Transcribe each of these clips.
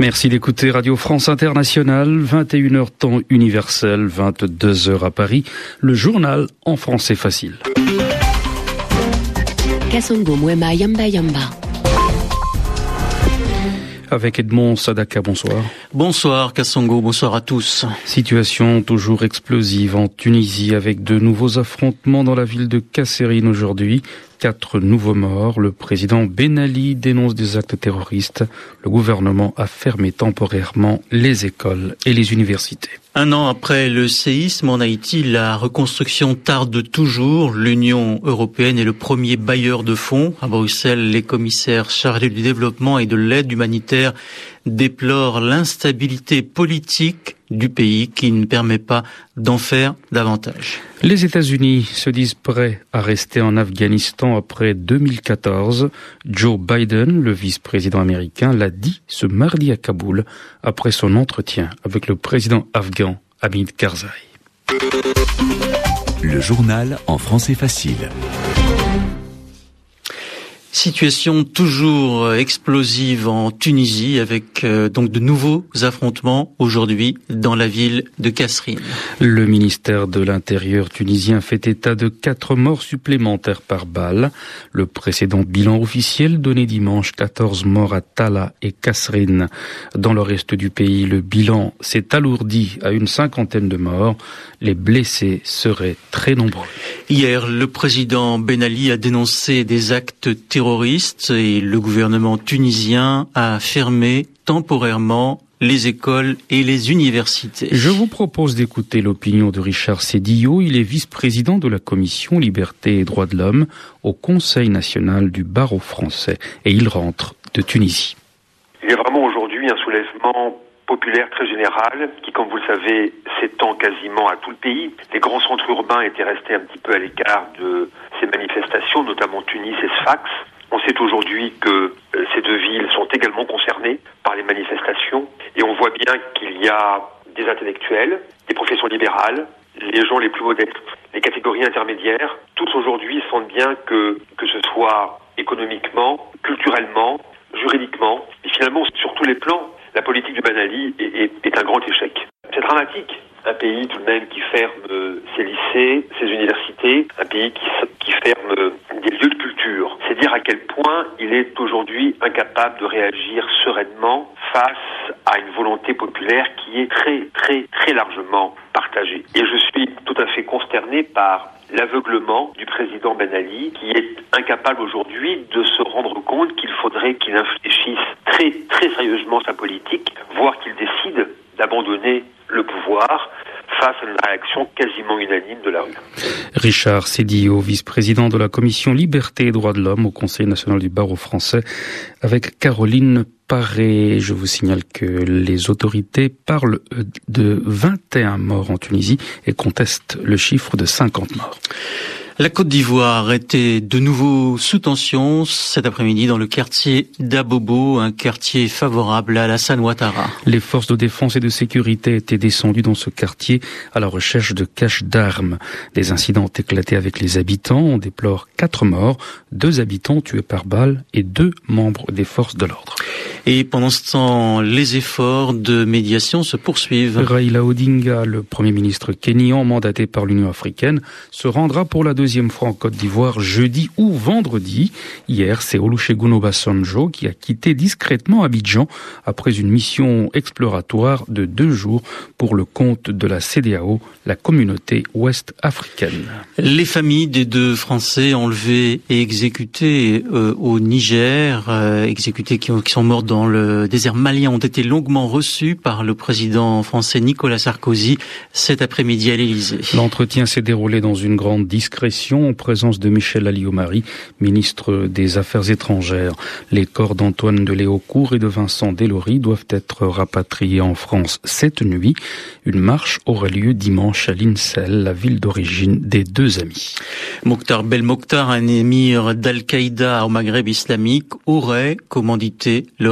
Merci d'écouter Radio France Internationale, 21h temps universel, 22h à Paris, le journal en français facile. Avec Edmond Sadaka, bonsoir. Bonsoir Kassongo, bonsoir à tous. Situation toujours explosive en Tunisie avec de nouveaux affrontements dans la ville de Kasserine aujourd'hui quatre nouveaux morts. Le président Ben Ali dénonce des actes terroristes. Le gouvernement a fermé temporairement les écoles et les universités. Un an après le séisme en Haïti, la reconstruction tarde toujours. L'Union européenne est le premier bailleur de fonds. À Bruxelles, les commissaires chargés du développement et de l'aide humanitaire déplorent l'instabilité politique du pays qui ne permet pas d'en faire davantage. Les États-Unis se disent prêts à rester en Afghanistan après 2014. Joe Biden, le vice-président américain, l'a dit ce mardi à Kaboul après son entretien avec le président afghan Hamid Karzai. Le journal en français facile. Situation toujours euh, explosive en Tunisie avec euh, donc de nouveaux affrontements aujourd'hui dans la ville de Kasserine. Le ministère de l'Intérieur tunisien fait état de quatre morts supplémentaires par balle. Le précédent bilan officiel donné dimanche 14 morts à Tala et Kasserine. Dans le reste du pays, le bilan s'est alourdi à une cinquantaine de morts. Les blessés seraient très nombreux. Hier, le président Ben Ali a dénoncé des actes terroristes et le gouvernement tunisien a fermé temporairement les écoles et les universités. Je vous propose d'écouter l'opinion de Richard Sédillo. Il est vice-président de la commission Liberté et Droits de l'Homme au Conseil national du barreau français et il rentre de Tunisie. Il y a vraiment aujourd'hui un soulèvement populaire très général qui, comme vous le savez, s'étend quasiment à tout le pays. Les grands centres urbains étaient restés un petit peu à l'écart de ces manifestations, notamment Tunis et Sfax. On sait aujourd'hui que euh, ces deux villes sont également concernées par les manifestations et on voit bien qu'il y a des intellectuels, des professions libérales, les gens les plus modestes, les catégories intermédiaires, tous aujourd'hui sentent bien que, que ce soit économiquement, culturellement, juridiquement, et finalement sur tous les plans, la politique du Ben Ali est, un grand échec. C'est dramatique. Un pays tout de même qui ferme euh, ses lycées, ses universités, un pays qui, qui ferme euh, des lieux de culture. C'est dire à quel point il est aujourd'hui incapable de réagir sereinement face à une volonté populaire qui est très, très, très largement partagée. Et je suis tout à fait consterné par l'aveuglement du président Ben Ali, qui est incapable aujourd'hui de se rendre compte qu'il faudrait qu'il infléchisse très, très sérieusement sa politique, voire qu'il décide d'abandonner le pouvoir face à une réaction quasiment unanime de la rue. Richard Sédillo, vice-président de la commission Liberté et Droits de l'Homme au Conseil national du barreau français, avec Caroline Paré. Je vous signale que les autorités parlent de 21 morts en Tunisie et contestent le chiffre de 50 morts. La Côte d'Ivoire était de nouveau sous tension cet après-midi dans le quartier d'Abobo, un quartier favorable à la Ouattara. Les forces de défense et de sécurité étaient descendues dans ce quartier à la recherche de caches d'armes. Des incidents ont éclaté avec les habitants. On déplore quatre morts, deux habitants tués par balle et deux membres des forces de l'ordre. Et pendant ce temps, les efforts de médiation se poursuivent. Raila Odinga, le premier ministre kényan mandaté par l'Union africaine, se rendra pour la deuxième fois en Côte d'Ivoire jeudi ou vendredi. Hier, c'est Olusegun Obasanjo qui a quitté discrètement Abidjan après une mission exploratoire de deux jours pour le compte de la CDAO, la communauté ouest africaine. Les familles des deux Français enlevés et exécutés euh, au Niger, euh, exécutés qui, qui sont morts dans dans le désert malien ont été longuement reçus par le président français Nicolas Sarkozy cet après-midi à l'Élysée. L'entretien s'est déroulé dans une grande discrétion en présence de Michel Alliot-Marie, ministre des Affaires étrangères. Les corps d'Antoine de Léaucourt et de Vincent Delory doivent être rapatriés en France cette nuit. Une marche aura lieu dimanche à l'Insel, la ville d'origine des deux amis. Mokhtar Belmokhtar, un émir d'Al-Qaïda au Maghreb islamique, aurait commandité le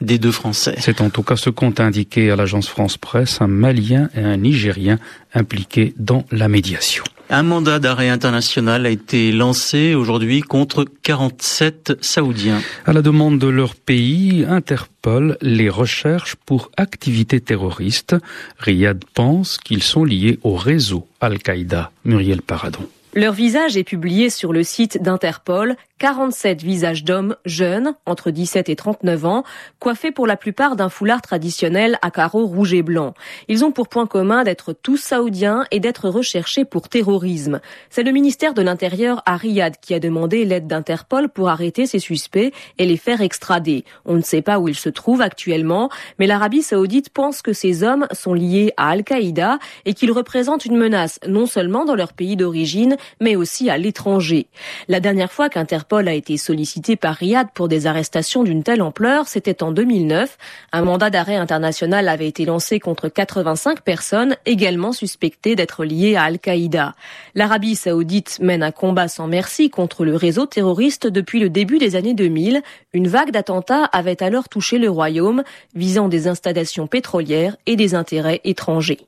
des deux Français. C'est en tout cas ce qu'ont indiqué à l'agence France Presse un Malien et un Nigérien impliqués dans la médiation. Un mandat d'arrêt international a été lancé aujourd'hui contre 47 Saoudiens. À la demande de leur pays, Interpol les recherche pour activités terroristes. Riyad pense qu'ils sont liés au réseau Al-Qaïda. Muriel Paradon. Leur visage est publié sur le site d'Interpol 47 visages d'hommes jeunes, entre 17 et 39 ans, coiffés pour la plupart d'un foulard traditionnel à carreaux rouge et blanc. Ils ont pour point commun d'être tous saoudiens et d'être recherchés pour terrorisme. C'est le ministère de l'Intérieur à Riyad qui a demandé l'aide d'Interpol pour arrêter ces suspects et les faire extrader. On ne sait pas où ils se trouvent actuellement, mais l'Arabie saoudite pense que ces hommes sont liés à Al-Qaïda et qu'ils représentent une menace non seulement dans leur pays d'origine, mais aussi à l'étranger. La dernière fois qu'Interpol a été sollicité par Riyad pour des arrestations d'une telle ampleur, c'était en 2009. Un mandat d'arrêt international avait été lancé contre 85 personnes également suspectées d'être liées à Al-Qaïda. L'Arabie saoudite mène un combat sans merci contre le réseau terroriste depuis le début des années 2000. Une vague d'attentats avait alors touché le royaume, visant des installations pétrolières et des intérêts étrangers.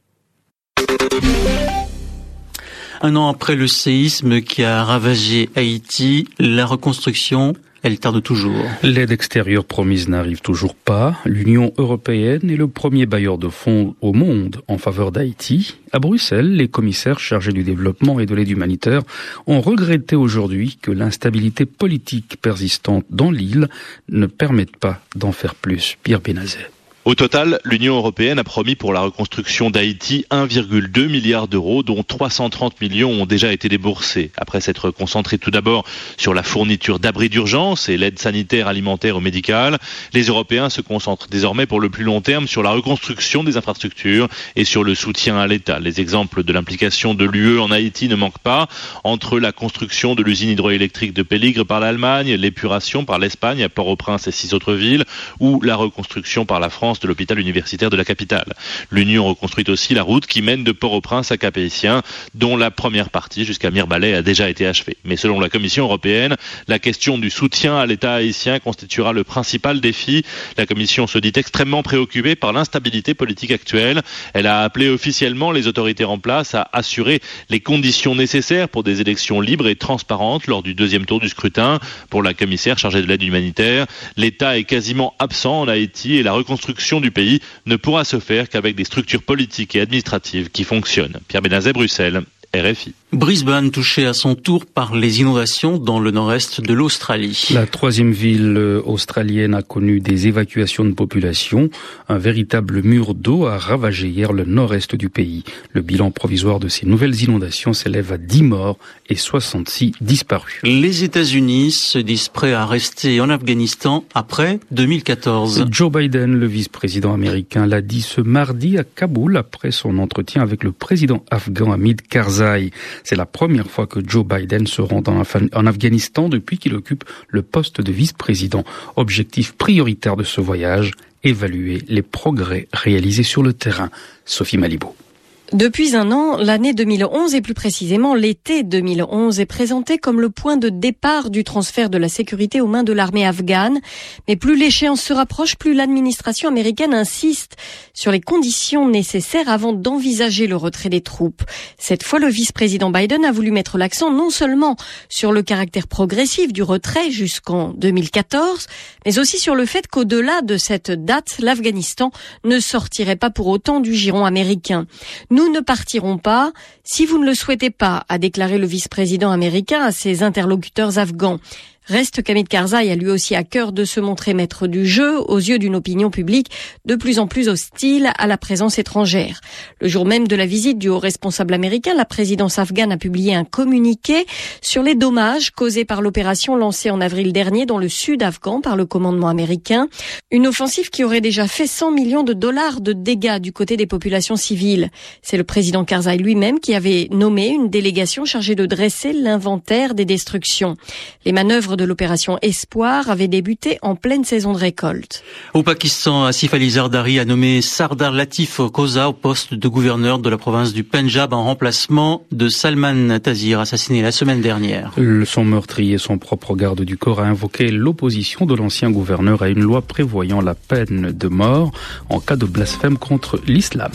Un an après le séisme qui a ravagé Haïti, la reconstruction elle tarde toujours. L'aide extérieure promise n'arrive toujours pas. L'Union européenne est le premier bailleur de fonds au monde en faveur d'Haïti. À Bruxelles, les commissaires chargés du développement et de l'aide humanitaire ont regretté aujourd'hui que l'instabilité politique persistante dans l'île ne permette pas d'en faire plus. Pierre Benazet. Au total, l'Union européenne a promis pour la reconstruction d'Haïti 1,2 milliard d'euros, dont 330 millions ont déjà été déboursés. Après s'être concentré tout d'abord sur la fourniture d'abris d'urgence et l'aide sanitaire, alimentaire ou médicale, les Européens se concentrent désormais pour le plus long terme sur la reconstruction des infrastructures et sur le soutien à l'État. Les exemples de l'implication de l'UE en Haïti ne manquent pas, entre la construction de l'usine hydroélectrique de Péligre par l'Allemagne, l'épuration par l'Espagne à Port-au-Prince et six autres villes, ou la reconstruction par la France de l'hôpital universitaire de la capitale. L'Union reconstruit aussi la route qui mène de Port-au-Prince à Capétien, dont la première partie jusqu'à Mirbalais a déjà été achevée. Mais selon la Commission européenne, la question du soutien à l'État haïtien constituera le principal défi. La Commission se dit extrêmement préoccupée par l'instabilité politique actuelle. Elle a appelé officiellement les autorités en place à assurer les conditions nécessaires pour des élections libres et transparentes lors du deuxième tour du scrutin. Pour la commissaire chargée de l'aide humanitaire, l'État est quasiment absent en Haïti et la reconstruction du pays ne pourra se faire qu'avec des structures politiques et administratives qui fonctionnent. Pierre Benazet, Bruxelles. RFI. Brisbane touché à son tour par les inondations dans le nord-est de l'Australie. La troisième ville australienne a connu des évacuations de population. Un véritable mur d'eau a ravagé hier le nord-est du pays. Le bilan provisoire de ces nouvelles inondations s'élève à 10 morts et 66 disparus. Les États-Unis se disent prêts à rester en Afghanistan après 2014. Joe Biden, le vice-président américain, l'a dit ce mardi à Kaboul après son entretien avec le président afghan Hamid Karzai. C'est la première fois que Joe Biden se rend en Afghanistan depuis qu'il occupe le poste de vice-président. Objectif prioritaire de ce voyage, évaluer les progrès réalisés sur le terrain. Sophie Malibu. Depuis un an, l'année 2011 et plus précisément l'été 2011 est présenté comme le point de départ du transfert de la sécurité aux mains de l'armée afghane. Mais plus l'échéance se rapproche, plus l'administration américaine insiste sur les conditions nécessaires avant d'envisager le retrait des troupes. Cette fois, le vice-président Biden a voulu mettre l'accent non seulement sur le caractère progressif du retrait jusqu'en 2014, mais aussi sur le fait qu'au-delà de cette date, l'Afghanistan ne sortirait pas pour autant du giron américain. Ne partirons pas si vous ne le souhaitez pas, a déclaré le vice-président américain à ses interlocuteurs afghans. Reste qu'Amid Karzai a lui aussi à cœur de se montrer maître du jeu aux yeux d'une opinion publique de plus en plus hostile à la présence étrangère. Le jour même de la visite du haut responsable américain, la présidence afghane a publié un communiqué sur les dommages causés par l'opération lancée en avril dernier dans le sud afghan par le commandement américain. Une offensive qui aurait déjà fait 100 millions de dollars de dégâts du côté des populations civiles. C'est le président Karzai lui-même qui avait nommé une délégation chargée de dresser l'inventaire des destructions. Les manœuvres de l'opération Espoir avait débuté en pleine saison de récolte. Au Pakistan, Asif Ali Zardari a nommé Sardar Latif Koza au poste de gouverneur de la province du Punjab en remplacement de Salman Tazir, assassiné la semaine dernière. Son meurtrier, son propre garde du corps, a invoqué l'opposition de l'ancien gouverneur à une loi prévoyant la peine de mort en cas de blasphème contre l'islam.